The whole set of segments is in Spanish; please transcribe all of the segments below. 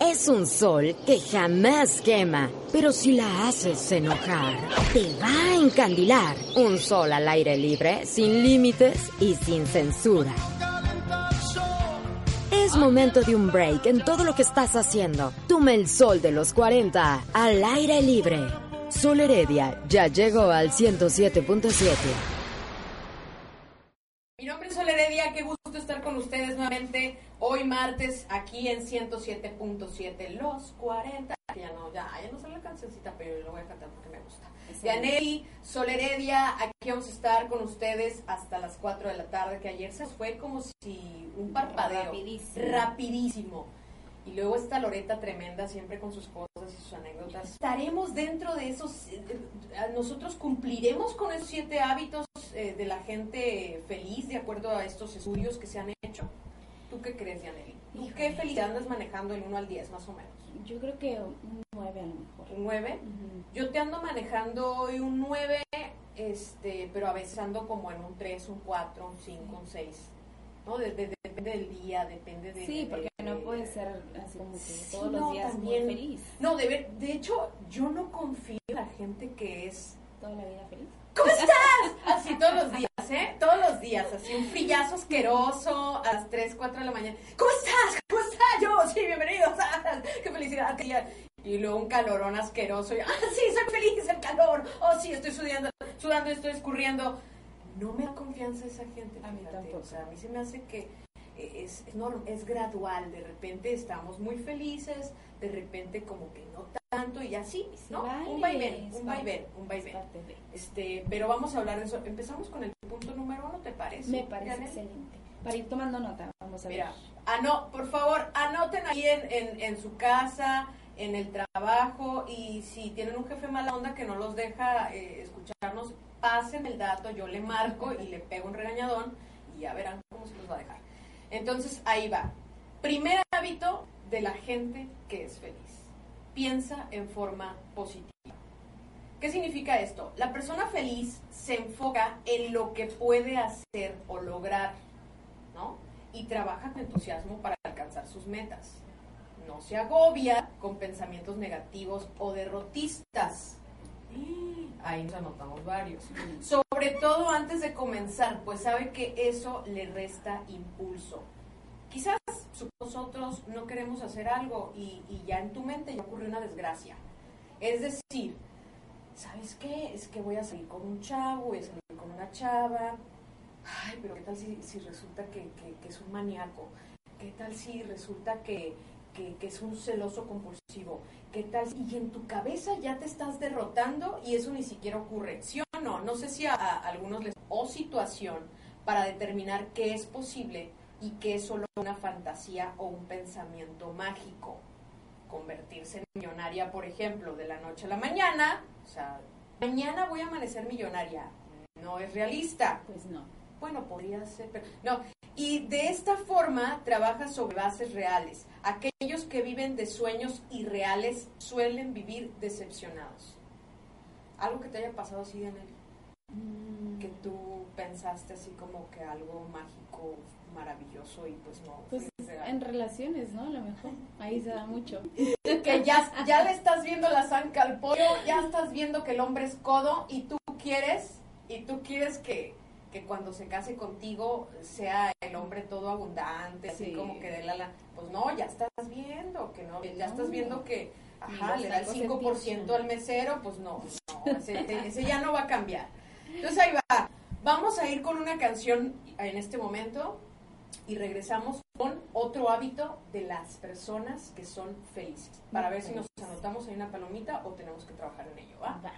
Es un sol que jamás quema, pero si la haces enojar, te va a encandilar. Un sol al aire libre, sin límites y sin censura. Es momento de un break en todo lo que estás haciendo. Toma el sol de los 40 al aire libre. Sol Heredia ya llegó al 107.7. Mi nombre es Sol Heredia, qué gusto estar con ustedes nuevamente hoy martes aquí en 107.7 Los 40. Ya no, ya, ya no sale la cancioncita, pero lo voy a cantar porque me gusta. Yaneli, Sol Heredia, aquí vamos a estar con ustedes hasta las 4 de la tarde, que ayer se fue como si un parpadeo. Rapidísimo. Rapidísimo. Y luego está Loreta tremenda, siempre con sus cosas y sus anécdotas. Estaremos dentro de esos, eh, eh, nosotros cumpliremos con esos siete hábitos eh, de la gente feliz, de acuerdo a estos estudios que se han hecho. ¿Tú qué crees, Yaneli? ¿Tú Híjole. qué felicidad andas manejando del 1 al 10, más o menos? Yo creo que un 9 a lo mejor. ¿Un 9? Yo te ando manejando hoy un 9, este, pero a veces ando como en un 3, un 4, un 5, un 6. ¿No? De- de- depende del día, depende de... Sí, porque de- no puede ser así como que Sí, todos no, los días también. muy feliz. No, de, ver- de hecho, yo no confío en la gente que es... Toda la vida feliz. ¿Cómo estás? Así todos los días, ¿eh? Todos los días, así un frillazo asqueroso a las 3, 4 de la mañana. ¿Cómo estás? ¿Cómo estás? Yo, sí, bienvenidos. Ah, ¡Qué felicidad! día. Y luego un calorón asqueroso. Y, ¡Ah, sí, soy feliz! ¡El calor! ¡Oh, sí, estoy sudando, sudando, estoy escurriendo! No me da confianza esa gente, A mí tampoco. O sea, a mí se me hace que es, es, norm- es gradual. De repente estamos muy felices, de repente como que no tanto y así, ¿no? vale, un vaivén, un vaivén, un vaivén. Este, pero vamos a hablar de eso. Empezamos con el punto número uno, ¿te parece? Me parece excelente. Para ir tomando nota, vamos a ver. Mira, ano, por favor, anoten ahí en, en, en su casa, en el trabajo, y si tienen un jefe mala onda que no los deja eh, escucharnos, pasen el dato, yo le marco y le pego un regañadón y ya verán cómo se los va a dejar. Entonces, ahí va. Primer hábito de la gente que es feliz. Piensa en forma positiva. ¿Qué significa esto? La persona feliz se enfoca en lo que puede hacer o lograr, ¿no? Y trabaja con entusiasmo para alcanzar sus metas. No se agobia con pensamientos negativos o derrotistas. Ahí nos anotamos varios. Sobre todo antes de comenzar, pues sabe que eso le resta impulso. Nosotros no queremos hacer algo y, ya en tu mente ya ocurrió una desgracia. Es decir, ¿sabes qué? Es que voy a salir con un chavo, voy a salir con una chava. Ay, pero ¿qué tal si, si resulta que, que- es un maníaco? ¿Qué tal si resulta que, que- que es un celoso compulsivo? ¿Qué tal? si- Y en tu cabeza ya te estás derrotando y eso ni siquiera ocurre. ¿Sí o no? No sé si a, a algunos les... O situación para determinar qué es posible y qué es solo una fantasía o un pensamiento mágico convertirse en millonaria, por ejemplo, de la noche a la mañana, o sea, mañana voy a amanecer millonaria, no es realista. Pues no. Bueno, podría ser, pero no. Y de esta forma trabaja sobre bases reales. Aquellos que viven de sueños irreales suelen vivir decepcionados. Algo que te haya pasado así, Daniel, que tú pensaste así como que algo mágico, maravilloso y pues no. Pues en relaciones, ¿no? A lo mejor. Ahí se da mucho. que ya, ya le estás viendo la zanca al pollo, ya estás viendo que el hombre es codo y tú quieres, y tú quieres que, que cuando se case contigo sea el hombre todo abundante, así Sí. como que de la, la pues no, ya estás viendo que no, ya estás viendo que, ajá, le da el tacos 5% empiezan. al mesero, pues no, no, ese, ese ya no va a cambiar. Entonces ahí va, vamos a ir con una canción en este momento y regresamos con otro hábito de las personas que son felices. Para ver si nos anotamos en una palomita o tenemos que trabajar en ello, ¿va? Va.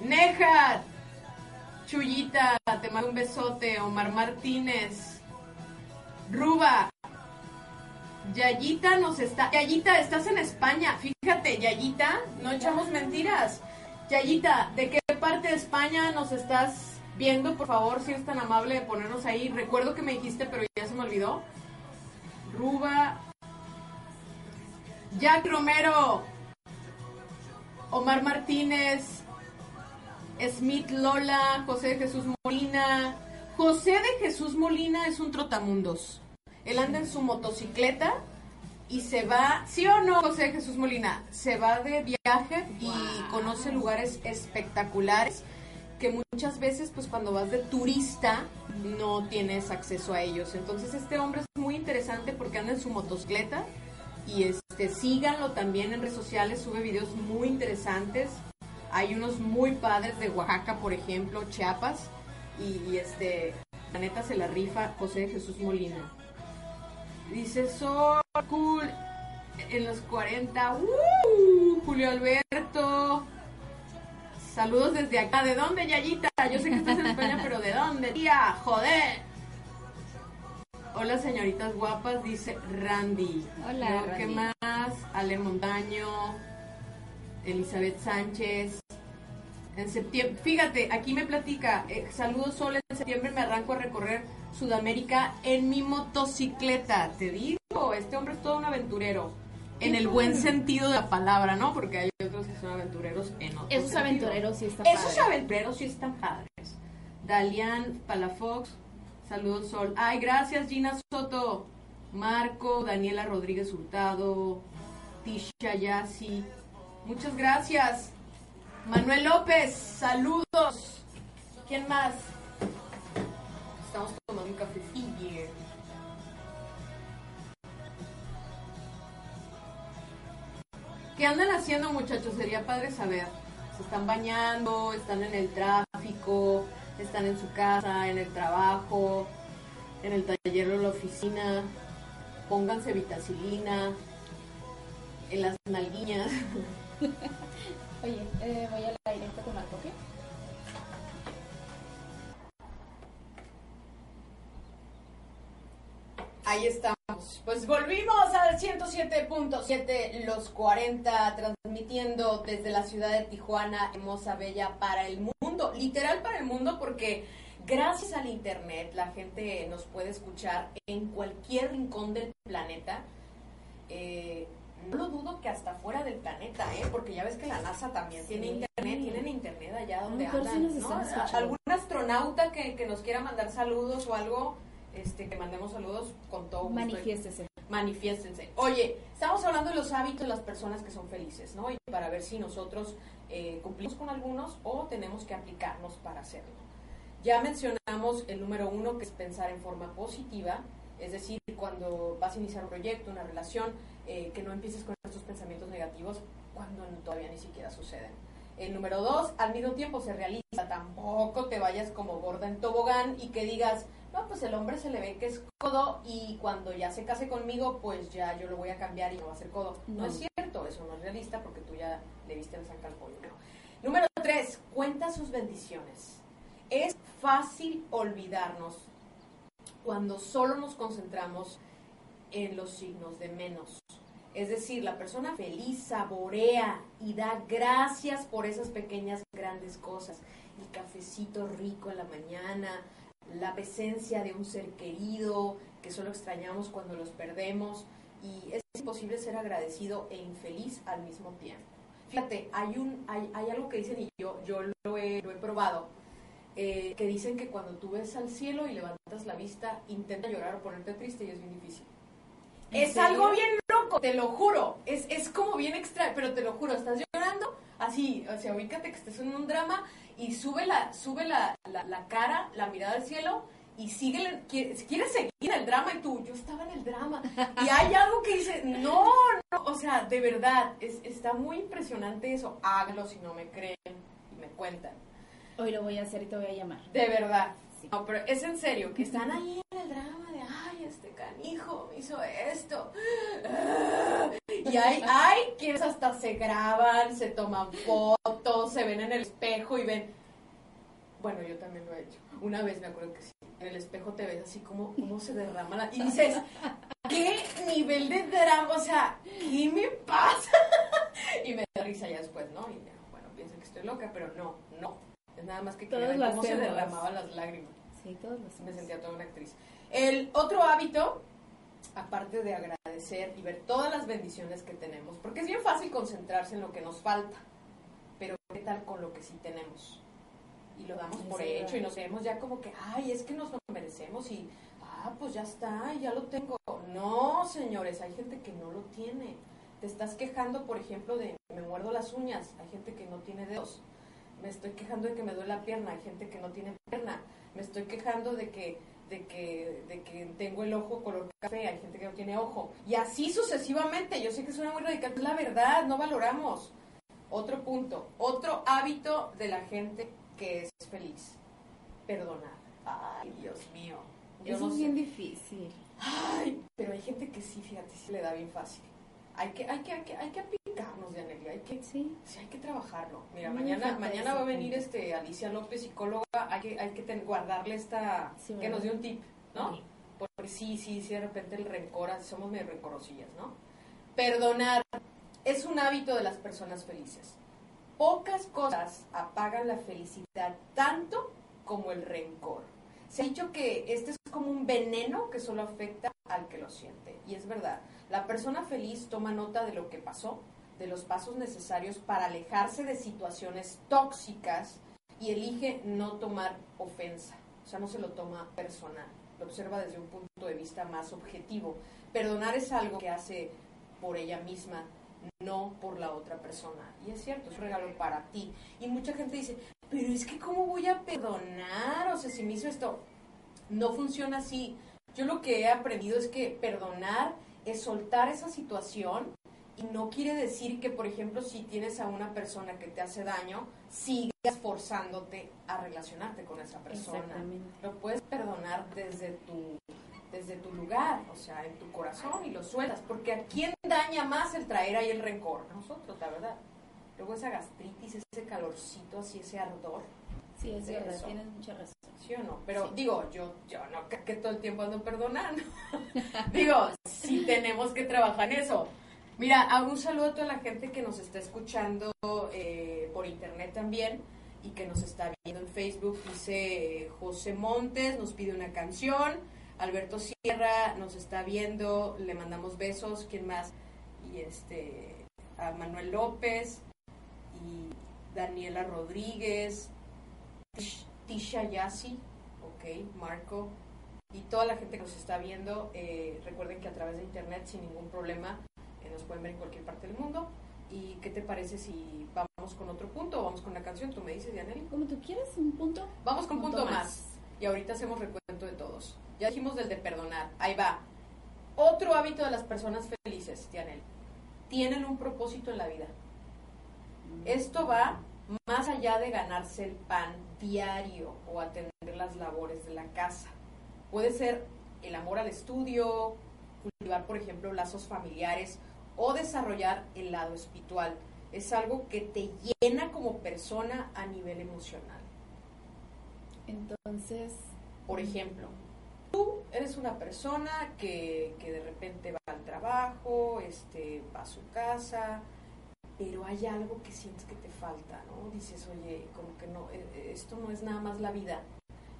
Neja, Chuyita, te mando un besote. Omar Martínez, Ruba. Yayita nos está. Yayita, estás en España. Fíjate, Yayita, no echamos mentiras. Yayita, ¿de qué parte de España nos estás viendo? Por favor, si eres tan amable de ponernos ahí. Recuerdo que me dijiste, pero ya se me olvidó. Ruba. Jack Romero. Omar Martínez. Smith Lola. José de Jesús Molina. José de Jesús Molina es un trotamundos. Él anda en su motocicleta y se va, ¿sí o no, José Jesús Molina? Se va de viaje y conoce lugares espectaculares que muchas veces, pues cuando vas de turista, no tienes acceso a ellos. Entonces este hombre es muy interesante porque anda en su motocicleta y este síganlo también en redes sociales, sube videos muy interesantes. Hay unos muy padres de Oaxaca, por ejemplo, Chiapas, y, y este, la neta se la rifa José Jesús Molina. Dice, so cool. En los 40. ¡Uh! Julio Alberto. Saludos desde acá. ¿De dónde, Yayita? Yo sé que estás en España, pero ¿de dónde, tía? ¡Joder! Hola, señoritas guapas, dice Randy. Hola, ¿Qué Randy. más? Ale Montaño. Elizabeth Sánchez. En septiembre, fíjate, aquí me platica, eh, saludos Sol, en septiembre me arranco a recorrer Sudamérica en mi motocicleta. Te digo, este hombre es todo un aventurero. En el buen sentido de la palabra, ¿no? Porque hay otros que son aventureros en otro Esos sentido. aventureros sí están Esos padres. aventureros sí están padres. Dalian Palafox, saludos Sol. Ay, gracias Gina Soto, Marco, Daniela Rodríguez Hurtado, Tisha Yasi. Muchas gracias. Manuel López, saludos. ¿Quién más? Estamos tomando un cafecillo. ¿Qué andan haciendo muchachos? Sería padre saber. Se están bañando, están en el tráfico, están en su casa, en el trabajo, en el taller o la oficina. Pónganse vitacilina en las nalguiñas. Oye, eh, voy a la directa con Marco, ¿qué? Ahí estamos. Pues volvimos al 107.7 Los 40, transmitiendo desde la ciudad de Tijuana, hermosa, bella, para el mundo. Literal para el mundo porque gracias al Internet la gente nos puede escuchar en cualquier rincón del planeta. Eh, no lo dudo que hasta fuera del planeta, ¿eh? porque ya ves que la NASA también tiene internet, tienen internet allá donde sí andan, ¿no? Algún astronauta que, que nos quiera mandar saludos o algo, este, que mandemos saludos con todo gusto. Manifiéstese. Manifiéstense. Oye, estamos hablando de los hábitos de las personas que son felices, ¿no? Y para ver si nosotros eh, cumplimos con algunos o tenemos que aplicarnos para hacerlo. Ya mencionamos el número uno, que es pensar en forma positiva, es decir, cuando vas a iniciar un proyecto, una relación, eh, que no empieces con estos pensamientos negativos cuando todavía ni siquiera suceden. El número dos, al mismo tiempo se realiza, tampoco te vayas como gorda en tobogán y que digas, no, pues el hombre se le ve que es codo y cuando ya se case conmigo, pues ya yo lo voy a cambiar y no va a ser codo. No, No. es cierto, eso no es realista porque tú ya le viste el saca al pollo. ¿no? Número tres, cuenta sus bendiciones. Es fácil olvidarnos cuando solo nos concentramos en los signos de menos. Es decir, la persona feliz saborea y da gracias por esas pequeñas grandes cosas. El cafecito rico en la mañana, la presencia de un ser querido que solo extrañamos cuando los perdemos y es imposible ser agradecido e infeliz al mismo tiempo. Fíjate, hay, un, hay, hay algo que dicen y yo, yo lo, he, lo he probado, eh, que dicen que cuando tú ves al cielo y levantas la vista, intenta llorar o ponerte triste y es bien difícil. ¿En Es serio? algo bien loco, te lo juro. Es, es como bien extraño, pero te lo juro, estás llorando así, o sea, ubícate que estés en un drama y sube la, sube la, la, la cara, la mirada al cielo y sigue, quieres seguir en el drama y tú, yo estaba en el drama. Y hay algo que dice, no, no, o sea, de verdad, es, está muy impresionante eso. Hágalo si no me creen y me cuentan. Hoy lo voy a hacer y te voy a llamar. De verdad. No, pero es en serio, que están ahí en el drama de, ay, este canijo me hizo esto. Y hay, hay quienes hasta se graban, se toman fotos, se ven en el espejo y ven. Bueno, yo también lo he hecho. Una vez me acuerdo que sí. en el espejo te ves así como cómo se derrama la... Y dices, ¿qué nivel de drama? O sea, ¿qué me pasa? y me da risa ya después, ¿no? Y bueno, piensan que estoy loca, pero no, no. Nada más que Todas las cómo se derramaban las lágrimas. Sí, todos los Me sentía toda una actriz. El otro hábito, aparte de agradecer y ver todas las bendiciones que tenemos, porque es bien fácil concentrarse en lo que nos falta, pero ¿qué tal con lo que sí tenemos? Y lo damos por Sí, hecho y nos vemos ya como que, ay, es que nos lo merecemos y, ah, pues ya está, ya lo tengo. No, señores, hay gente que no lo tiene. Te estás quejando, por ejemplo, de me muerdo las uñas, hay gente que no tiene dedos. Me estoy quejando de que me duele la pierna, hay gente que no tiene pierna. Me estoy quejando de que de que, de que tengo el ojo color café, hay gente que no tiene ojo. Y así sucesivamente. Yo sé que suena muy radical, es la verdad, no valoramos. Otro punto, otro hábito de la gente que es feliz. Perdonar. Ay, Dios mío. Yo Eso no es sé. bien difícil. Ay, pero hay gente que sí, fíjate, sí le da bien fácil. Hay que, hay que, hay que, hay que aplicarnos, Dianelia, hay que, Sí. sí, hay que trabajarlo. Mira, Muy mañana, mañana va a venir este Alicia López, psicóloga, hay que, hay que ten- guardarle esta, Sí, que nos dio un tip, ¿no? Sí. Porque sí, sí, sí, de repente el rencor, somos medio rencorosillas, ¿no? Perdonar es un hábito de las personas felices. Pocas cosas apagan la felicidad tanto como el rencor. Se ha dicho que este es como un veneno que solo afecta al que lo siente. Y es verdad, la persona feliz toma nota de lo que pasó, de los pasos necesarios para alejarse de situaciones tóxicas y elige no tomar ofensa. O sea, no se lo toma personal, lo observa desde un punto de vista más objetivo. Perdonar es algo que hace por ella misma, no por la otra persona. Y es cierto, es un regalo para ti. Y mucha gente dice, pero es que ¿cómo voy a perdonar? O sea, si me hizo esto, no funciona así. Yo lo que he aprendido es que perdonar es soltar esa situación y no quiere decir que, por ejemplo, si tienes a una persona que te hace daño, sigas forzándote a relacionarte con esa persona. Lo puedes perdonar desde tu desde tu lugar, o sea, en tu corazón y lo sueltas, porque a quién daña más el traer ahí el rencor, nosotros, la verdad. Luego esa gastritis, ese calorcito, así ese ardor, Sí, es verdad, eso. tienes mucha razón. ¿sí o no? Pero Sí. digo, yo, yo no creo que todo el tiempo ando perdonando. digo, sí tenemos que trabajar en eso. Mira, un saludo a toda la gente que nos está escuchando eh, por internet también y que nos está viendo en Facebook. Dice eh, José Montes, nos pide una canción. Alberto Sierra nos está viendo, le mandamos besos. ¿Quién más? Y este, a Manuel López y Daniela Rodríguez, Tish- Tisha Yassi, ok, Marco, y toda la gente que nos está viendo, eh, recuerden que a través de internet sin ningún problema nos pueden ver en cualquier parte del mundo. ¿Y qué te parece si vamos con otro punto o vamos con una canción? Tú me dices, Dianelli. Como tú quieras, un punto. Vamos con un punto, más. Y ahorita hacemos recuento de todos. Ya dijimos del de perdonar. Ahí va. Otro hábito de las personas felices, Dianelli. Tienen un propósito en la vida. Esto va más allá de ganarse el pan diario o atender las labores de la casa. Puede ser el amor al estudio, cultivar, por ejemplo, lazos familiares o desarrollar el lado espiritual. Es algo que te llena como persona a nivel emocional. Entonces, Por ejemplo, tú eres una persona que, que de repente va al trabajo, este, va a su casa, pero hay algo que sientes que te falta, ¿no? Dices, oye, como que no, eh, esto no es nada más la vida.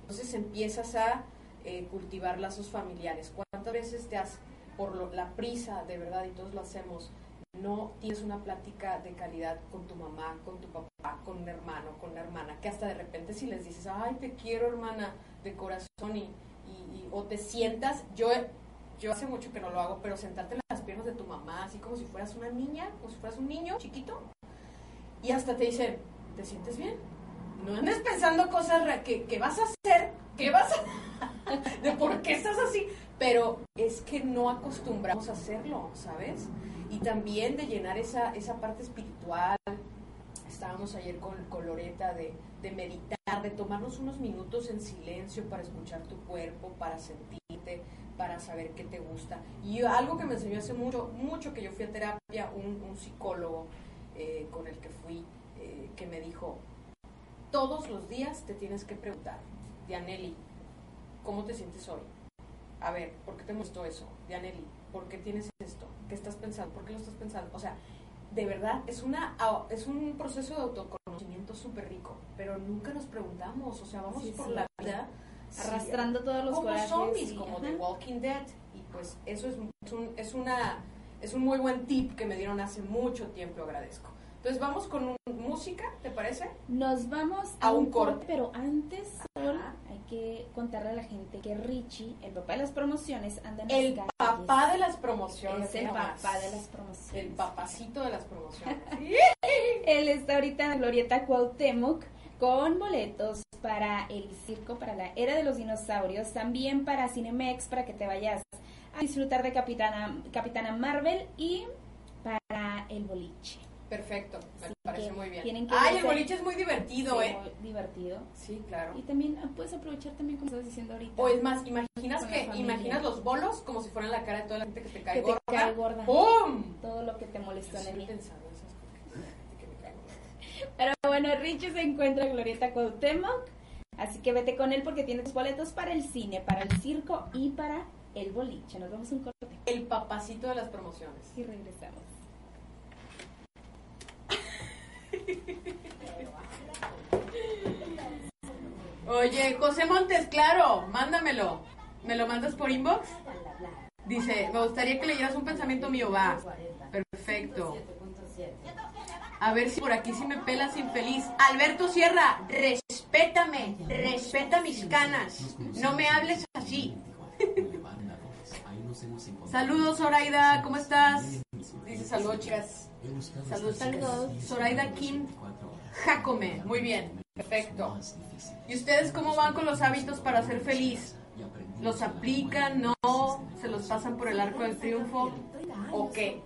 Entonces empiezas a eh, cultivar lazos familiares. ¿Cuántas veces te has, por lo- la prisa, de verdad, y todos lo hacemos, no tienes una plática de calidad con tu mamá, con tu papá, con un hermano, con una hermana, que hasta de repente si les dices, ay, te quiero hermana, de corazón, y, o te sientas, yo, yo hace mucho que no lo hago, pero sentarte en las piernas de tu mamá, así como si fueras una niña, como si fueras un niño chiquito, y hasta te dicen, ¿te sientes bien? No andes pensando cosas que, que vas a hacer, que vas a... de por qué estás así, pero es que no acostumbramos a hacerlo, ¿sabes? Y también de llenar esa, esa parte espiritual. Estábamos ayer con, con Loreta de, de meditar, de tomarnos unos minutos en silencio para escuchar tu cuerpo, para sentirte, para saber qué te gusta. Y algo que me enseñó hace mucho, mucho que yo fui a terapia, un, un psicólogo eh, con el que fui, eh, que me dijo, todos los días te tienes que preguntar, Dianelli, ¿cómo te sientes hoy? A ver, ¿por qué te gustó eso? Dianelli, ¿por qué tienes esto? ¿Qué estás pensando? ¿Por qué lo estás pensando? O sea, de verdad, es, una, es un proceso de autoconocimiento súper rico, pero nunca nos preguntamos, o sea, vamos Sí, por sí. la vida sí, Arrastrando todos los como corajes. zombies, como. The Walking Dead. Y pues eso es, es un, es, una, es un muy buen tip que me dieron hace mucho tiempo, agradezco. Entonces vamos con un- música, ¿te parece? Nos vamos A a, un corte. corte, pero antes, Sol, que contarle a la gente que Richie, el papá de las promociones, anda en El las papá de las promociones. Es el papá de las promociones. El papacito de las promociones. Él está ahorita en la Glorieta Cuauhtémoc con boletos para el circo, para la era de los dinosaurios, también para Cinemex, para que te vayas a disfrutar de Capitana, Capitana Marvel y para el boliche. Perfecto, me parece muy bien. tienen que Ay, el boliche es muy divertido, ¿eh? muy divertido. Sí, claro. Y también ah, puedes aprovechar también como estás diciendo ahorita. O es más, imaginas que imaginas los bolos como si fueran la cara de toda la gente que te cae Que te gorda. cae gorda. ¡Pum! todo lo que te molestó en el día. Pero bueno, Richie se encuentra en Glorieta Cuauhtémoc, así que vete con él porque tiene tus boletos para el cine, para el circo y para el boliche. Nos vemos un corte El papacito de las promociones. y regresamos. Oye, José Montes, claro, mándamelo. ¿Me lo mandas por inbox? Dice, me gustaría que leyeras un pensamiento mío, va. Perfecto. A ver si por aquí sí me pelas infeliz. Alberto Sierra, respétame, respeta mis canas. No me hables así. Saludos, Zoraida, ¿cómo estás? Dice saludos, chicas. Saludos, saludos. Zoraida Kim Jacome, muy bien, perfecto. ¿Y ustedes cómo van con los hábitos para ser feliz? ¿Los aplican, no? ¿Se los pasan por el arco del triunfo? ¿O qué?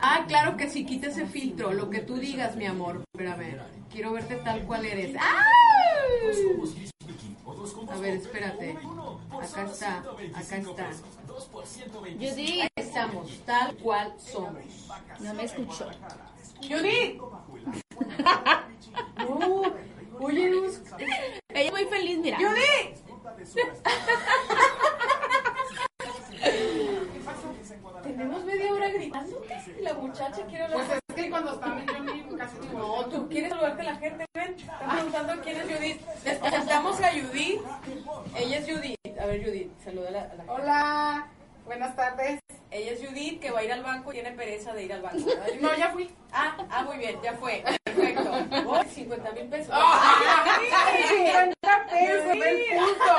Ah, claro que sí, quita ese filtro, lo que tú digas, mi amor. Espérame, quiero verte tal cual eres. ¡Ah! A ver, espérate. Acá está, acá está. Judy, Ahí estamos, tal cual somos. no me escuchó. ¡Judy! No, oye, Luz. Ella muy feliz, mira. ¡Judy! Tenemos media hora gritando. La muchacha quiere hablar. Pues es que cuando en Johnny casi no No, tú quieres saludar que la gente ven. Están preguntando quién es Judith. Les presentamos a Judith. Ella es Judith. A ver, Judith, saluda a la, a la gente. Hola, buenas tardes. Ella es Judith que va a ir al banco y tiene pereza de ir al banco. No, ya fui. Ah, ah, muy bien, ya fue. Perfecto. Oh, 50 mil pesos. ¡Ay, 50 pesos del punto!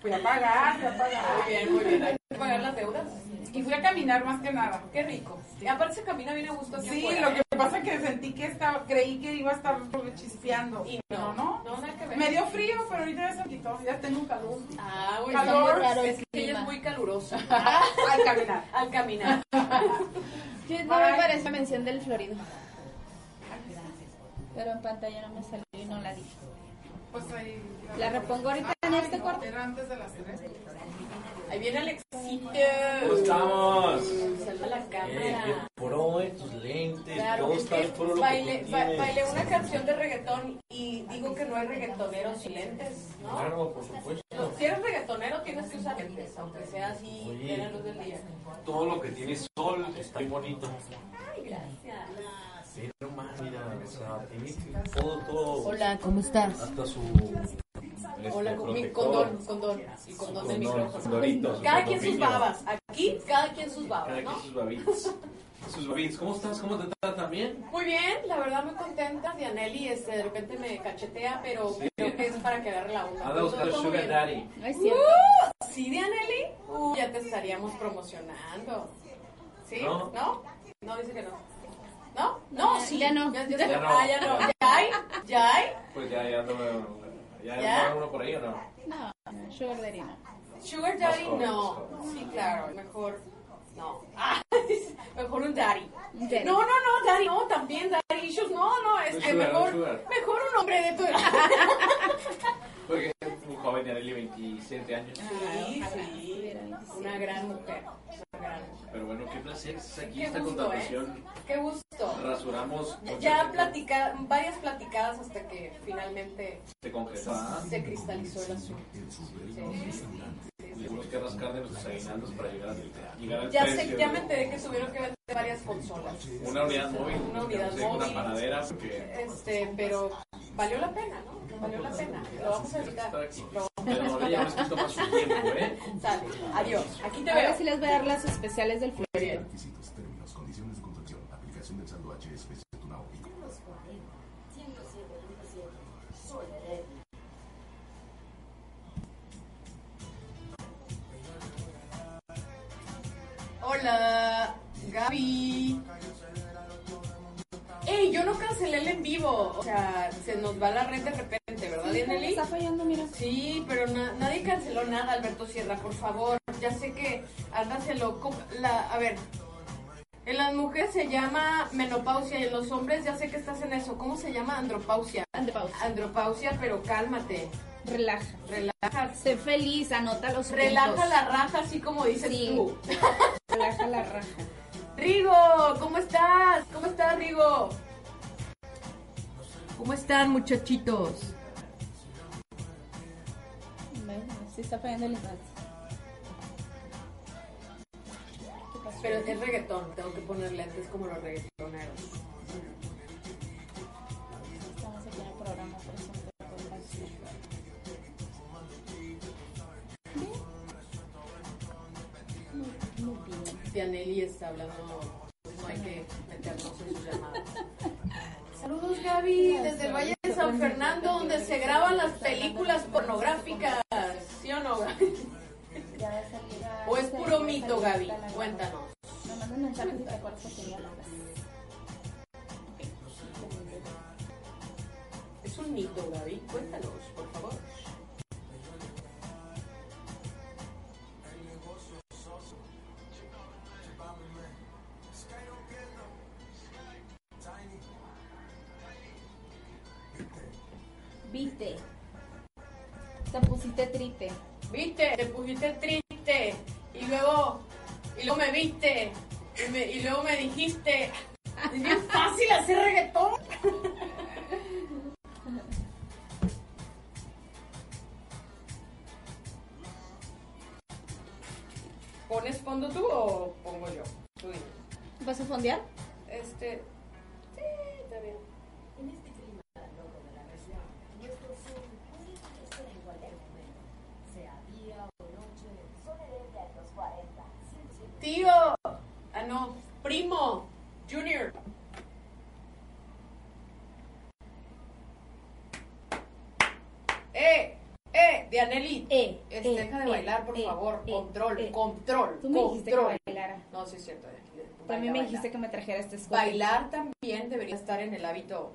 Fui a pagar, fui a pagar. Muy bien, muy bien. Hay que pagar las deudas. Y fui a caminar más que nada. Qué rico. Y aparte se camina bien a gusto Sí, afuera, lo ¿eh? que pasa es que sentí que estaba, creí que iba a estar chispeando. Y no, no, no. no, nada que ver. Me dio frío, pero ahorita ya se quitó, ya tengo calor. Ah, muy Calor. Claro, Es que ella es muy calurosa. Al caminar. Al caminar. No me parece mención del Florido. Pero en pantalla no me salió y no la dije. Pues ahí. La repongo ahorita en Ay, este no, corte. Era antes de las tres. Ahí viene Alexito. ¿Cómo estamos? Saluda a la Eh, cámara. qué pro, eh, tus lentes, Claro, todo es está que pro lo bailé, que tú ba- tienes. bailé una canción de reggaetón y digo que no hay reggaetoneros sin lentes, ¿no? Claro, por supuesto. Si eres reggaetonero tienes que usar lentes, aunque sea así, Oye. de la luz del día. Todo lo que tiene sol está muy bonito. Ay, gracias. No más, mira, o sea, tiene todo, todo. Hola, ¿cómo estás? Hasta su. Este, Hola, con mi condón, condón, el condón condón, micrófono. Cada quien sus babas, aquí cada quien sus Cada babas, quien ¿no? sus babitos. Sus babitos. ¿Cómo estás? ¿Cómo te tratan bien? Muy bien, la verdad muy contenta. Dianelli este, de repente me cachetea, pero Sí. creo que es para que agarre la onda. Anda a buscar Sugar bien. Daddy. No es cierto. Uh, ¿Sí, Dianelli? Uh, ya te estaríamos promocionando. ¿Sí? No. ¿No? No, dice que no. ¿No? No, sí. Ya no. Ya, Ya no. Ah, ya no. ¿Ya hay? ¿Ya hay? Pues ya, ya ando. ¿Ya, ¿Ya? anda uno por ahí o no? No, no, Sugar Daddy no. Sugar Daddy, no. Sí, claro, mejor. No. Ah, mejor un daddy. Un daddy. No, no, no, daddy, no, también daddy issues. No, no, es Un que mejor, un mejor un hombre de tu edad. Porque es muy joven, tiene 27 años. Sí, sí. Gran mujer. Una gran mujer. Pero bueno, qué placer aquí. Qué Esta gusto, contratación Qué gusto. rasuramos. Ya platica, varias platicadas hasta que finalmente Se se cristalizó el asunto. Tuvimos que rascar de nuestros aguinaldos para llegar al, llegar al Ya precio. sé, ya me enteré que tuvieron que vender varias consolas. Una unidad móvil. Una unidad no sé, Una móvil. panadera, porque Este, pero valió la pena, ¿no? Valió la pena. Lo vamos a aquí. Lo- Pero ya más su tiempo, ¿eh? Sale. Adiós. Aquí te Ahora veo. sí les voy a dar las especiales del Florido. Requisitos, términos, condiciones de contratación, aplicación del saldo HSBC Tunao y Hola, Gaby. Ey, yo no cancelé el en vivo. O sea, se nos va la red de repente, ¿verdad, Dianely? Está fallando, mira. Sí, pero na- nadie canceló nada, Alberto Sierra, por favor. Ya sé que La, a ver, en las mujeres se llama menopausia y en los hombres ya sé que estás en eso. ¿Cómo se llama? Andropausia. Andropausia. Andropausia, pero cálmate. Relaja. Relaja. Sé feliz, anota los Relaja puntos. la raja, así como dices Sí. tú. Relaja la raja. Rigo, ¿cómo estás? ¿Cómo estás, Rigo? ¿Cómo están, muchachitos? Sí está fallando el enlace. Pero es reggaetón, tengo que poner lentes como los reggaetoneros. Estamos aquí en el programa, por eso no. Muy, bien. Está hablando, no hay que meternos en sus llamadas. Saludos Gaby, desde el Valle San Fernando, donde se graban las películas pornográficas. ¿Sí o no, ¿O es puro mito, Gaby? Cuéntanos. Es un mito, Gaby. Cuéntanos, Dianelli. Eh, Este, eh, deja de eh, bailar, por eh, favor. control, control. Tú me dijiste que control. bailara. No, sí es cierto. También me dijiste que me trajera este escote. Bailar también debería estar en el hábito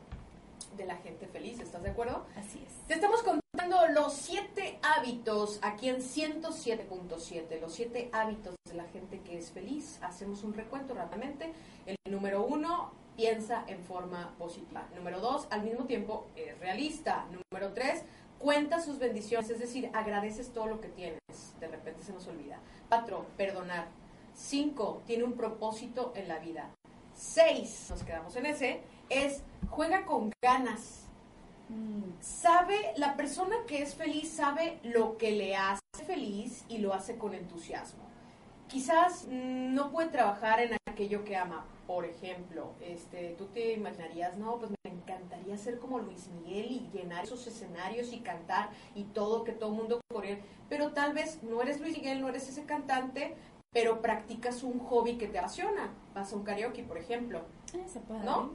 de la gente feliz. ¿Estás de acuerdo? Así es. Te estamos contando los siete hábitos aquí en 107.7, los siete hábitos de la gente que es feliz. Hacemos un recuento rápidamente. El número uno, piensa en forma positiva. Número dos, al mismo tiempo es realista. Número tres, cuenta sus bendiciones, es decir, agradeces todo lo que tienes. De repente se nos olvida. Cuatro, perdonar. Cinco, tiene un propósito en la vida. Seis, nos quedamos en ese, es juega con ganas Mm, sabe, la persona que es feliz sabe lo que le hace feliz y lo hace con entusiasmo. Quizás no puede trabajar en aquello que ama. Por ejemplo, este, tú te imaginarías, no, pues me encantaría ser como Luis Miguel y llenar esos escenarios y cantar y todo, que todo el mundo corriera. Pero tal vez no eres Luis Miguel, no eres ese cantante, pero practicas un hobby que te apasiona. Vas a un karaoke, por ejemplo. padre. ¿No?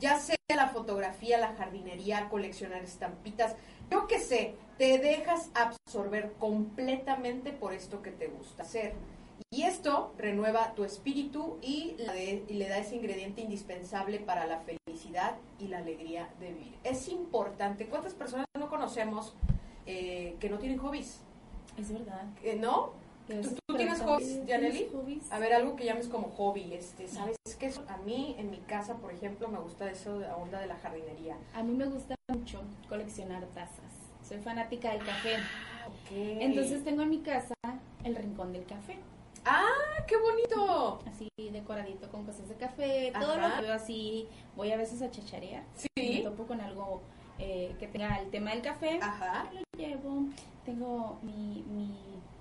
Ya sea la fotografía, la jardinería, coleccionar estampitas, yo qué sé, te dejas absorber completamente por esto que te gusta hacer. Y esto renueva tu espíritu y, la de- y le da ese ingrediente indispensable para la felicidad y la alegría de vivir. Es importante, ¿cuántas personas no conocemos eh, que no tienen hobbies? Es verdad. Eh, ¿No? Es- ¿Tú, tú tienes hobbies, Janely? A ver, algo que llames como hobby, este, ¿sabes qué? A mí, en mi casa, por ejemplo, me gusta eso de la onda de la jardinería. A mí me gusta mucho coleccionar tazas. Soy fanática del café. Ah, ok. Entonces tengo en mi casa el rincón del café. ¡Ah, qué bonito! Así decoradito con cosas de café, todo Ajá. lo que veo así. Voy a veces a chacharear. Sí. Me topo con algo eh, que tenga el tema del café. Ajá. Lo llevo. Tengo mi, mi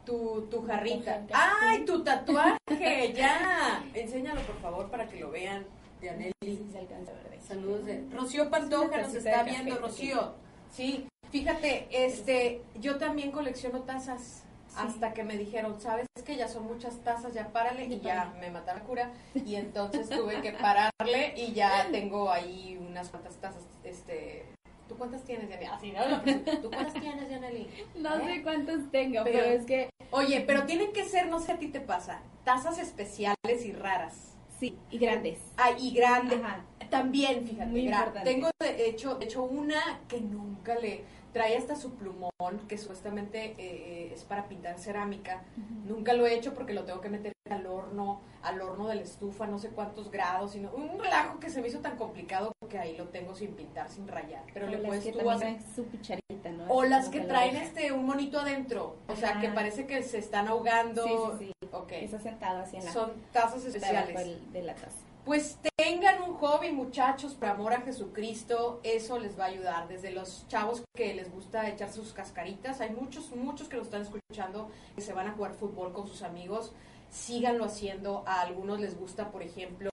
Tu, tu jarrita. ¡Ay, sí. tu tatuaje! ¡Ya! Enséñalo, por favor, para que lo vean. De Aneli. si se alcanza a ver de ahí. Saludos de Rocío Pantoja nos está café viendo, Rocío. Sí, fíjate, este, yo también colecciono tazas. Hasta que me dijeron, sabes que ya son muchas tazas, ya párale, y ya me mataron la cura. Y entonces tuve que pararle y ya tengo ahí unas cuantas tazas. Este, ¿tú cuántas tienes, Yaneli? Ah, sí, no, no, ¿Tú cuántas tienes, Yaneli? No ¿Eh? sé cuántos tengo, Pero- pero, es que Oye, pero tienen que ser, no sé a ti te pasa, tazas especiales y raras. sí, y grandes. Ah, y grande. Ajá. También, fíjate, Muy gra- importante. tengo de hecho, de hecho una que nunca le trae hasta su plumón, que supuestamente eh, eh, es para pintar cerámica. Nunca lo he hecho porque lo tengo que meter al horno, al horno de la estufa, no sé cuántos grados, sino un relajo que se me hizo tan complicado que ahí lo tengo sin pintar, sin rayar. Pero O le las puedes que tú hacer- traen su cucharita, ¿no? o las que traen este un monito adentro, o sea, Ajá. que parece que se están ahogando. Sí, sí, sí. Ok. Está sentado así en la Son tazas especiales. de la taza. Pues tengan un hobby, muchachos, por amor a Jesucristo, eso les va a ayudar. Desde los chavos que les gusta echar sus cascaritas, hay muchos, muchos que lo están escuchando, que se van a jugar fútbol con sus amigos, síganlo haciendo. A algunos les gusta, por ejemplo,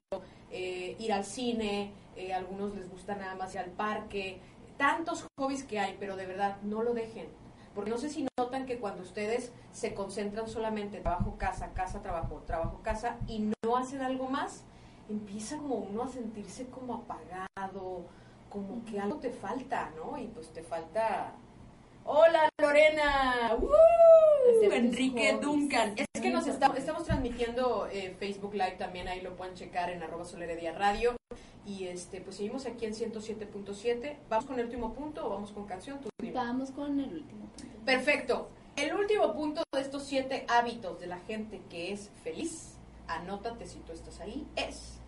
eh, ir al cine, eh, a algunos les gusta nada más ir al parque, tantos hobbies que hay, pero de verdad no lo dejen. Porque no sé si notan que cuando ustedes se concentran solamente en trabajo, casa, casa, trabajo, trabajo, casa y no hacen algo más, empieza como uno a sentirse como apagado, como que algo te falta, ¿no? Y pues te falta... Hola Lorena, ¡Uh! Enrique. Duncan. Es que nos está- estamos transmitiendo eh, Facebook Live también, ahí lo pueden checar en arroba soleredia radio. Y este, pues seguimos aquí en 107.7. ¿Vamos con el último punto o vamos con canción? Tú. Vamos con el último punto. Perfecto. El último punto de estos siete hábitos de la gente que es feliz, anótate si tú estás ahí, es,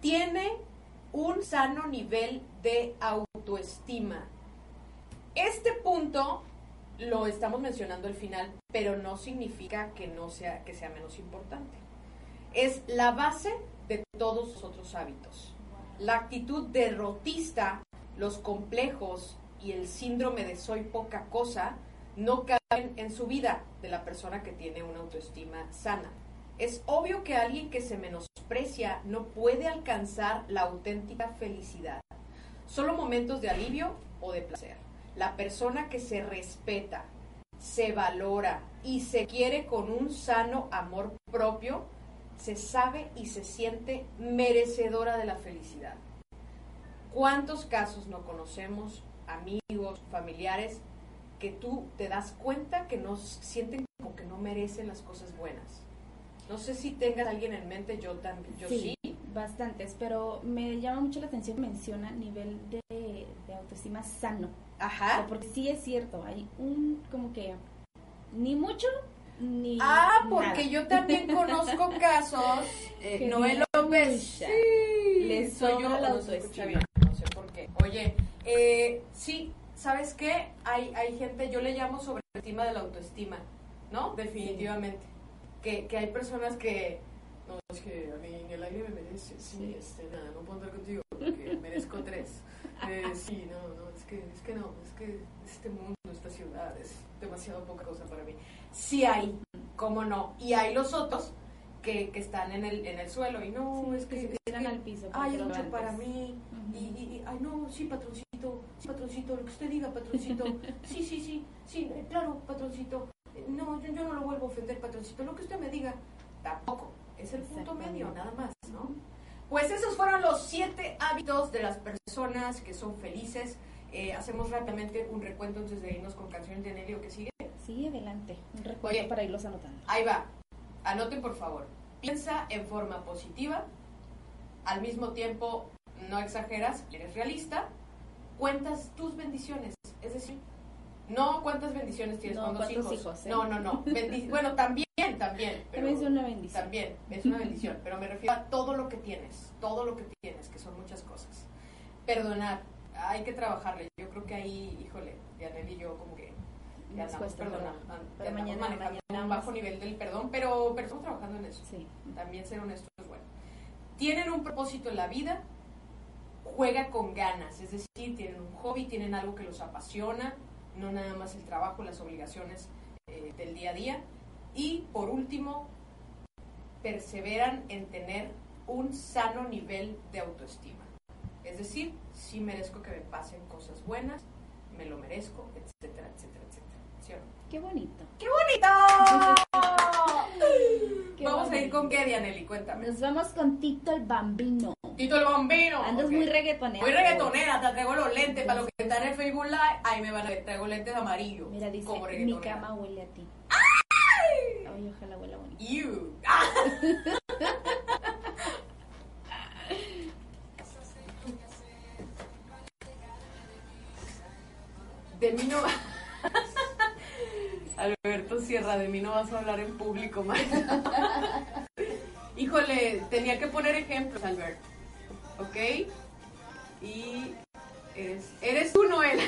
tiene un sano nivel de autoestima. Este punto lo estamos mencionando al final, pero no significa que no sea que sea menos importante. Es la base de todos los otros hábitos. La actitud derrotista, los complejos y el síndrome de soy poca cosa no caben en su vida de la persona que tiene una autoestima sana. Es obvio que alguien que se menosprecia no puede alcanzar la auténtica felicidad. Solo momentos de alivio o de placer. La persona que se respeta, se valora y se quiere con un sano amor propio, se sabe y se siente merecedora de la felicidad. ¿Cuántos casos no conocemos, amigos, familiares, que tú te das cuenta que no sienten como que no merecen las cosas buenas? No sé si tengas a alguien en mente, yo también, yo sí. bastantes, pero me llama mucho la atención que menciona nivel de, de autoestima sano. O sea, Ajá. porque sí es cierto, hay un como que ni mucho ni Ah, porque nada. yo también conozco casos. eh, Noel López. Sí, Le soy yo la autoestima. bien, no sé por qué. Oye, eh, sí, ¿sabes qué? Hay, hay gente, yo le llamo sobreestima de la autoestima, ¿no? Definitivamente. Que, que hay personas que. No, es que a mí ni el aire me merece. Sí, este, nada, no puedo andar contigo porque merezco tres. Eh, sí, no, no, es que, es que no, es que este mundo, esta ciudad es demasiado poca cosa para mí. Sí hay, cómo no. Y hay los otros que, que están en el, en el suelo y no, Sí, es que, que se tiran al piso Ay, es mucho para mí. Ujú. y, y- y, ay, no, sí, patroncito, sí, patroncito, lo que usted diga, patroncito. Sí, sí, sí, sí, eh, claro, patroncito. No, yo, yo no lo vuelvo a ofender, patroncito. Lo que usted me diga, tampoco. Es el punto medio, nada más, ¿no? Pues esos fueron los siete hábitos de las personas que son felices. Eh, hacemos rápidamente un recuento antes de irnos con canciones de Nelio que sigue. Sí, adelante. Un recuerdo Oye. para irlos anotando. Ahí va. Anoten por favor. Piensa en forma positiva. Al mismo tiempo, no exageras, eres realista. Cuentas tus bendiciones. Es decir, no cuántas bendiciones tienes No, con dos cuántos hijos. hijos, ¿eh? No, no, no. Bueno, también, también. pero- También es una bendición. También, es una bendición. pero me refiero a todo lo que tienes. Todo lo que tienes, que son muchas cosas. Perdonar. Hay que trabajarle. Yo creo que ahí, híjole, Dianel y yo como que Ya andamos, perdona, pero- mañana- manejando mañana un bajo nivel del perdón, pero, pero estamos trabajando en eso. Sí. También ser honesto es bueno. Tienen un propósito en la vida, juega con ganas, es decir, tienen un hobby, tienen algo que los apasiona, no nada más el trabajo, las obligaciones eh, del día a día. Y por último, perseveran en tener un sano nivel de autoestima. Es decir, sí merezco que me pasen cosas buenas, me lo merezco, etcétera, etcétera, etcétera. ¿Sí o no? Qué bonito. ¡Qué bonito! Qué Vamos a ir con qué, Dianelli, cuéntame. Nos vamos con Tito el Bambino. Tito el Bombino. Andas muy reggaetonera. Muy reggaetonera, te traigo los lentes para los que están en el Facebook Live. Ahí me van a traigo lentes amarillos. Mira, dice, como mi cama huele a ti. Ay, ojalá huela bonito. Ew. De mí no Alberto Sierra, de mí no vas a hablar en público, más. Híjole, tenía que poner ejemplos, Alberto. ¿Ok? Y eres, eres tú, Noel.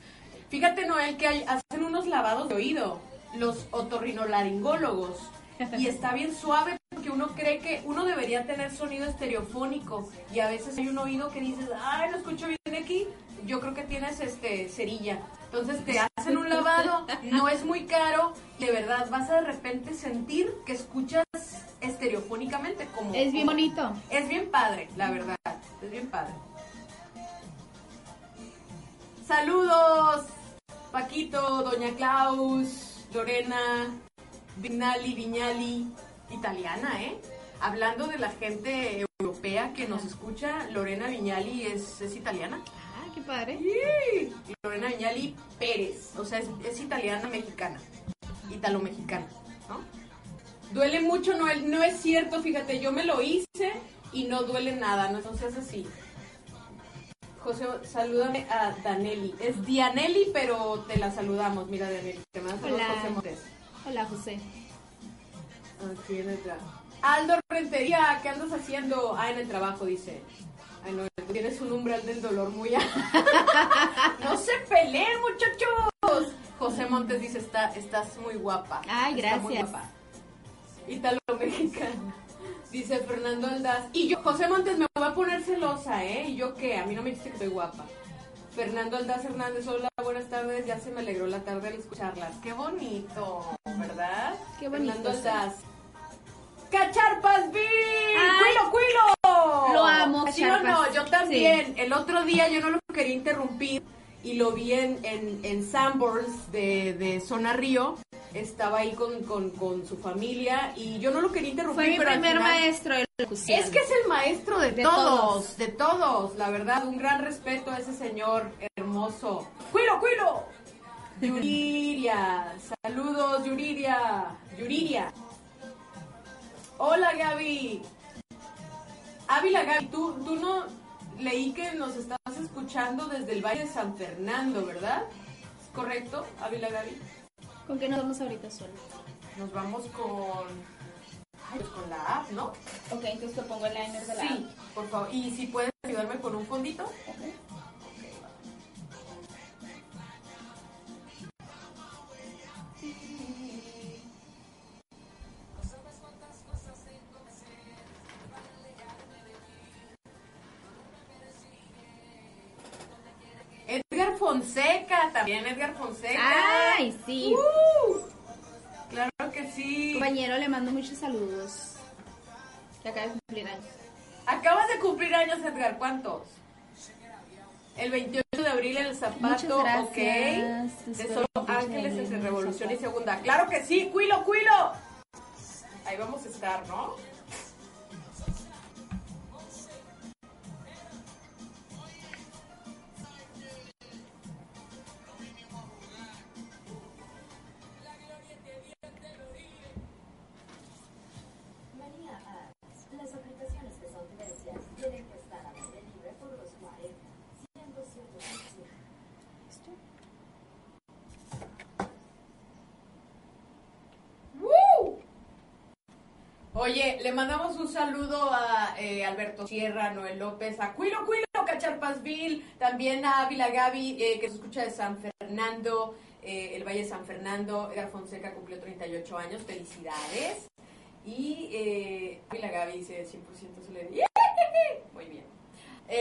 Fíjate, Noel, que hay- hacen unos lavados de oído, los otorrinolaringólogos. Y está bien suave porque uno cree que uno debería tener sonido estereofónico. Y a veces hay un oído que dices, ay, lo escucho bien aquí. Yo creo que tienes este cerilla. Entonces te hacen un lavado, no es muy caro. De verdad vas a de repente sentir que escuchas estereofónicamente como... Es bien bonito. es bien padre, la verdad. Es bien padre. Saludos, Paquito, Doña Klaus, Lorena, Vignali, Viñali, italiana, ¿eh? Hablando de la gente europea que nos escucha, Lorena Viñali es, es italiana. Qué padre. Sí. Y Lorena Viñali Pérez, o sea, es, es italiana mexicana, italo-mexicana, ¿no? Duele mucho, no, no es cierto, fíjate, yo me lo hice y no duele nada, no, seas así. José, salúdame a Danelli. Es Dianelli, pero te la saludamos. Mira, Danelli, te mando Hola. José Montes. Hola, José. Aquí en el trabajo. Aldo Rentería, ¿qué andas haciendo? Ah, en el trabajo, dice. Ay, no, tienes un umbral del dolor muy alto. no se peleen, muchachos. José Montes dice, Está, estás muy guapa. Ay, Está muy gracias. guapa. Italo mexicana. Dice Fernando Aldaz. Y yo, José Montes, me voy a poner celosa, ¿eh? ¿Y yo qué? A mí no me dijiste que soy guapa. Fernando Aldaz Hernández, hola, buenas tardes. Ya se me alegró la tarde al escucharlas. Qué bonito, ¿verdad? Qué bonito, Fernando. Aldaz. ¡Cacharpas Bill! ¡Cuilo, cuilo! lo amo, ¿Sí o no? Yo también. El otro día yo no lo quería interrumpir y lo vi en, en, en Sanborns de, de Zona Río. Estaba ahí con, con, con su familia y yo no lo quería interrumpir. Fue mi pero primer final- maestro de locución. es que es el maestro de, De todos, todos. de todos, la verdad, un gran respeto a ese señor hermoso. ¡Cuilo, cuilo! Yuriria, saludos Yuriria, Yuriria. Hola Gaby. Ávila Gaby, tú, tú no leí que nos estabas escuchando desde el Valle de San Fernando, ¿verdad? ¿Es correcto, Ávila Gaby? ¿Con qué nos vamos ahorita solo? Nos vamos con... Ay, pues con la app, ¿no? Ok, entonces te pongo el liner de la Sí, por favor. Y si puedes ayudarme con un fondito. Edgar Fonseca, también Edgar Fonseca. ¡Ay, sí! ¡Uh! claro que sí. Compañero, le mando muchos saludos. Que acaba de cumplir años. Acabas de cumplir años, Edgar. ¿Cuántos? El 28 de abril el zapato, ok. De solo el 28 de ángeles en Revolución y. Segunda. Claro que sí, cuilo, cuilo. Ahí vamos a estar, ¿no? Oye, le mandamos un saludo a eh, Alberto Sierra, Noel López, a Cuilo Cuilo, Cacharpasville, también a Ávila Gaby, eh, que se escucha de San Fernando, eh, el Valle de San Fernando, Edgar Fonseca cumplió 38 años, felicidades. Y eh, y la Gaby dice 100% se le ¡Yeah! Muy bien.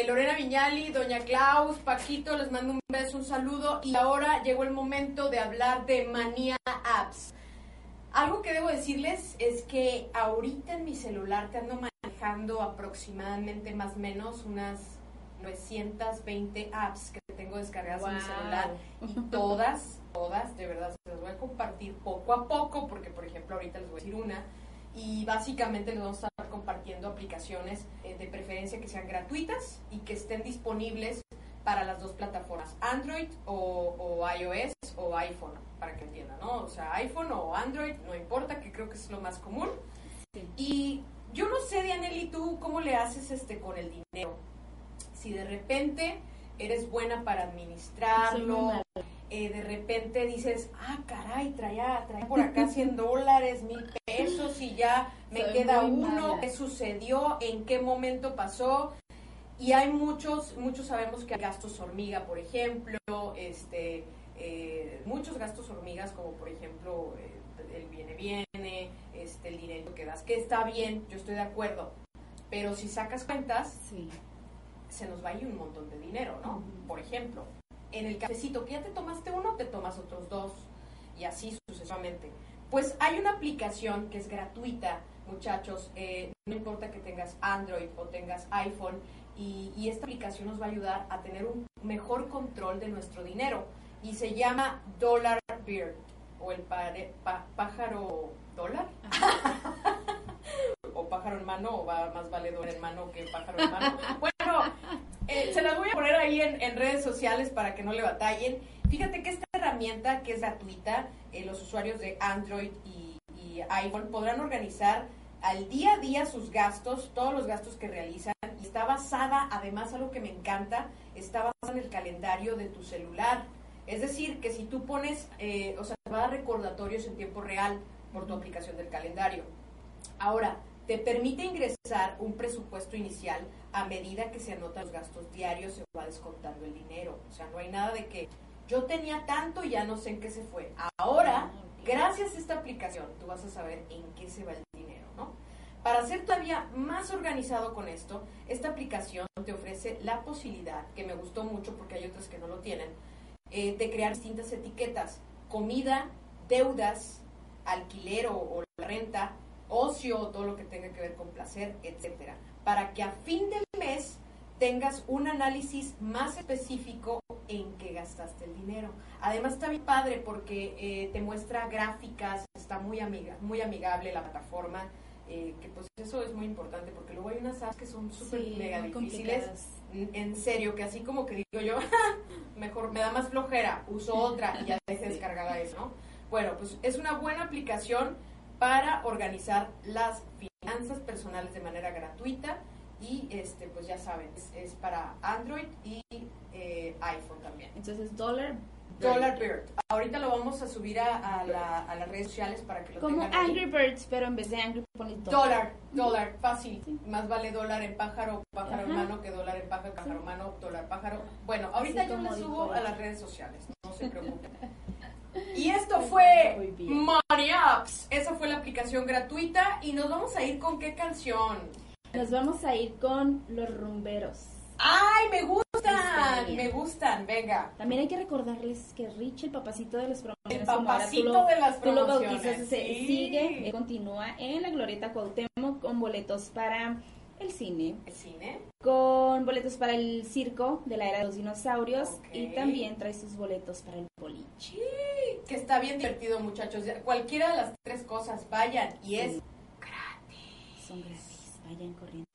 Lorena Viñali, Doña Klaus, Paquito, les mando un beso, un saludo. Y ahora llegó el momento de hablar de Manía. Algo que debo decirles es que ahorita en mi celular te ando manejando aproximadamente más o menos unas 920 apps que tengo descargadas en mi celular. Y todas, todas, de verdad, se las voy a compartir poco a poco porque, por ejemplo, ahorita les voy a decir una. Y básicamente les vamos a estar compartiendo aplicaciones eh, de preferencia que sean gratuitas y que estén disponibles para las dos plataformas, Android o, o iOS o iPhone, para que entiendan, ¿no? O sea, iPhone o Android, no importa, que creo que es lo más común. Y yo no sé, Dianelli, tú cómo le haces este con el dinero. Si de repente eres buena para administrarlo, eh, de repente dices, ah, caray, traía, traía por acá 100 dólares, mil pesos y ya me Soy queda uno, mala. ¿qué sucedió? ¿En qué momento pasó? Y hay muchos, muchos sabemos que hay gastos hormiga, por ejemplo, este, eh, muchos gastos hormigas, como por ejemplo eh, el viene viene, este, el dinero que das, que está bien, yo estoy de acuerdo, pero si sacas cuentas, Sí. se nos va a ir un montón de dinero, ¿no? Por ejemplo, en el cafecito que ya te tomaste uno, te tomas otros dos y así sucesivamente. Pues hay una aplicación que es gratuita, muchachos, eh, no importa que tengas Android o tengas iPhone, y, y esta aplicación nos va a ayudar a tener un mejor control de nuestro dinero y se llama Dollar Beard o el pare- pa- pájaro dólar o pájaro en mano o va más valedor en mano que pájaro en mano. Bueno, eh, se las voy a poner ahí en, en redes sociales para que no le batallen. Fíjate que esta herramienta que es gratuita, eh, los usuarios de Android y, y iPhone podrán organizar al día a día sus gastos, todos los gastos que realizan y está basada, además algo que me encanta, está basada en el calendario de tu celular. Es decir, que si tú pones, eh, o sea, te va a dar recordatorios en tiempo real por tu aplicación del calendario. Ahora, te permite ingresar un presupuesto inicial a medida que se anotan los gastos diarios, se va descontando el dinero. O sea, no hay nada de que yo tenía tanto y ya no sé en qué se fue. Ahora, gracias a esta aplicación, tú vas a saber en qué se va el. Para ser todavía más organizado con esto, esta aplicación te ofrece la posibilidad, que me gustó mucho porque hay otras que no lo tienen, eh, de crear distintas etiquetas, comida, deudas, alquiler o, la renta, ocio, todo lo que tenga que ver con placer, etcétera, para que a fin del mes tengas un análisis más específico en qué gastaste el dinero. Además está bien padre porque eh, te muestra gráficas, está muy amiga, muy amigable la plataforma, eh, que pues eso es muy importante porque luego hay unas apps que son súper Sí, mega difíciles. En serio, que así como que digo yo, mejor me da más flojera, uso otra y ya dejé descargada eso, ¿no? Bueno, pues es una buena aplicación para organizar las finanzas personales de manera gratuita y este pues ya saben, es, es para Android y eh, iPhone también. Entonces, dólar. Dollar Bird. Ahorita lo vamos a subir a, a la- a las redes sociales para que lo Como tengan ahí. Angry Birds, pero en vez de Angry pones Dólar, dólar, fácil. Más vale dólar en pájaro, pájaro Ajá. mano que dólar en pájaro, pájaro en mano, dólar, pájaro. Bueno, ahorita Así yo lo subo dijo a las redes sociales, no se preocupen. Y esto fue. Money Apps. Esa fue la aplicación gratuita y nos vamos a ir con qué canción. Nos vamos a ir con los rumberos. ¡Ay, me gustan! Me gustan, venga. También hay que recordarles que Rich, el papacito de las promociones, El como ahora papacito de las tú lo bautizas, se- sigue, eh, continúa en la Glorieta Cuauhtémoc con boletos para el cine, ¿El cine? con boletos para el circo de la era de los dinosaurios y también trae sus boletos para el boliche. Sí, que está bien divertido, muchachos. Cualquiera de las tres cosas, vayan. Y es Sí. gratis. Son gratis, vayan corriendo.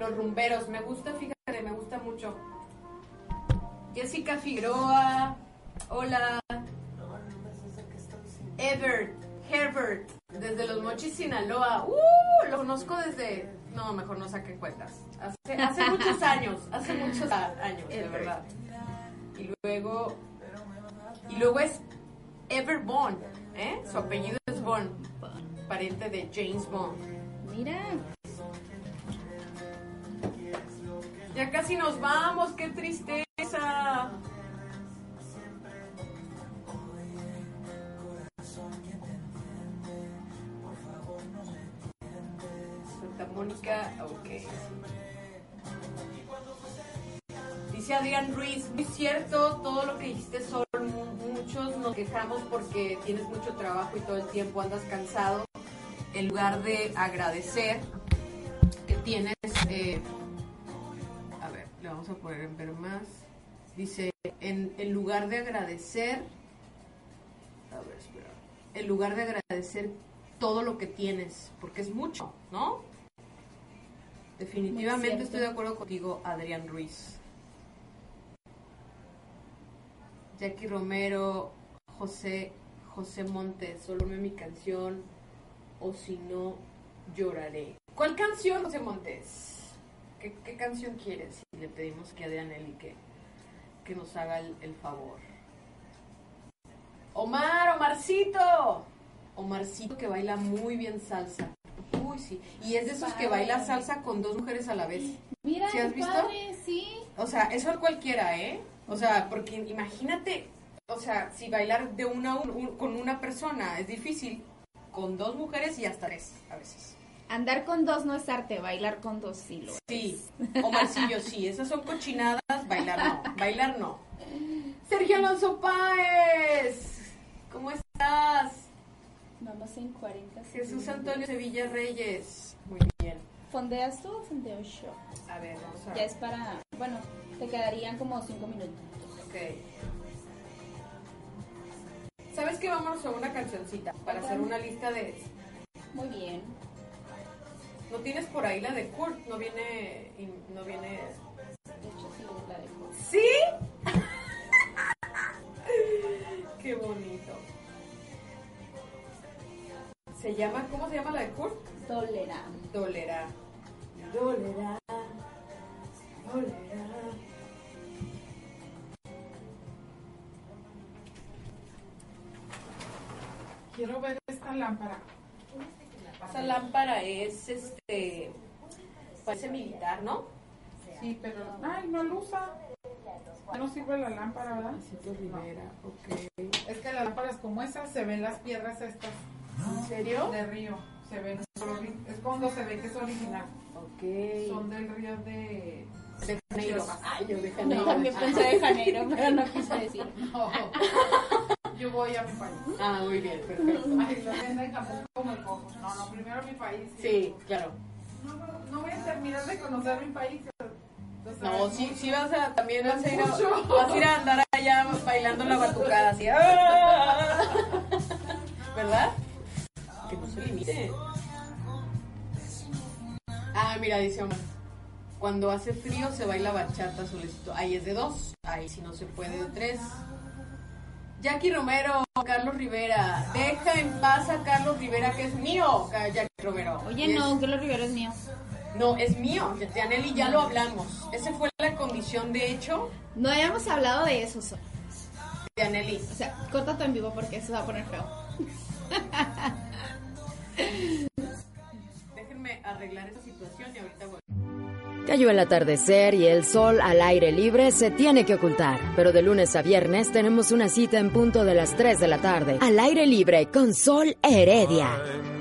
Los rumberos, me gusta, fíjate, me gusta mucho. Jessica Figueroa, hola. Ebert, Herbert, desde Los Mochis, Sinaloa. ¡Uh! Lo conozco desde... No, mejor no saquen cuentas. Hace, hace muchos años, hace muchos años, de verdad. Y luego... Y luego es Ever Bond, ¿eh? Su apellido es Bond, pariente de James Bond. Mira, Ya casi nos vamos, qué tristeza. Santa Mónica, ok. Dice Adrián Ruiz, muy cierto todo lo que dijiste. Mu- Muchos nos quejamos porque tienes mucho trabajo y todo el tiempo andas cansado. En lugar de agradecer que tienes, eh, vamos a poner en ver más. Dice, en, en lugar de agradecer, a ver, espera, en lugar de agradecer todo lo que tienes, porque es mucho, ¿no? Definitivamente estoy de acuerdo contigo, Adrián Ruiz. Jackie Romero, José, José Montes, solo me mi canción, o si no, lloraré. ¿Cuál canción, José Montes? ¿Qué, qué canción quieres? Y le pedimos que a Dianelli que, que nos haga el, el favor. Omar, Omarcito. Omarcito que baila muy bien salsa. Uy, sí. Y es de esos que baila salsa con dos mujeres a la vez. Mira, ¿Sí has visto? padre, sí. O sea, eso cualquiera, ¿eh? O sea, porque imagínate, o sea, si bailar de una un- un- con una persona es difícil, con dos mujeres y hasta tres a veces. Andar con dos no es arte, bailar con dos sí lo es. Sí, Omarcillo, sí, esas son cochinadas, bailar no, bailar no. Sergio Alonso Páez, ¿cómo estás? Vamos en 40 Jesús segundos. Antonio Sevilla Reyes, muy bien. ¿Fondeas tú o fondeo yo? A ver, vamos a Ya es para, bueno, te quedarían como 5 minutos. Ok. ¿Sabes qué? Vámonos a una cancioncita para hacer una lista de... Muy bien. ¿No tienes por ahí la de Kurt? ¿No viene... no viene... De hecho, sí, la dejo. ¿Sí? Qué bonito. Se llama... ¿Cómo se llama la de Kurt? Tolera. Dolera. Dolera. Dolera. Quiero ver esta lámpara. Esa lámpara es este... Parece militar, ¿no? Sí, pero. Ay, no lo usa. No sirve la lámpara, ¿verdad? Luisito Rivera, ok. Es que las lámparas como esas se ven las piedras estas ¿En serio? de río. Se ven. Es cuando se ve que es original. Ok. Son del río de. de Janeiro. Ay, yo de Janeiro. también pensé de Janeiro, pero no quise decir. No. Yo voy a mi país. Ah, muy bien, perfecto. Ay, lo venden tampoco como el coco. No, no, primero mi país. Sí, claro. No, no, voy a terminar de conocer mi país. Sea, No, sí, sí vas a, también vas a ir a, vas a ir a andar allá bailando la batucada así. ¡ah! ¿Verdad? Que no se limite. Ah, mira, dice Omar. Cuando hace frío se baila bachata solecito. Ahí es de dos. Ahí si no se puede de tres. Jackie Romero, Carlos Rivera. Deja en paz a Carlos Rivera, que es mío, Jackie Romero. Oye, es- no, Carlos Rivera es mío. No, es mío. De Aneli ya lo hablamos. Esa fue la condición de hecho No habíamos hablado de eso, de Aneli. O sea, corta tu en vivo porque se va a poner feo. Déjenme arreglar esa situación y ahorita voy. Cayó el atardecer y el sol al aire libre se tiene que ocultar. Pero de lunes a viernes tenemos una cita en punto de las 3 de la tarde. Al aire libre con Sol Heredia.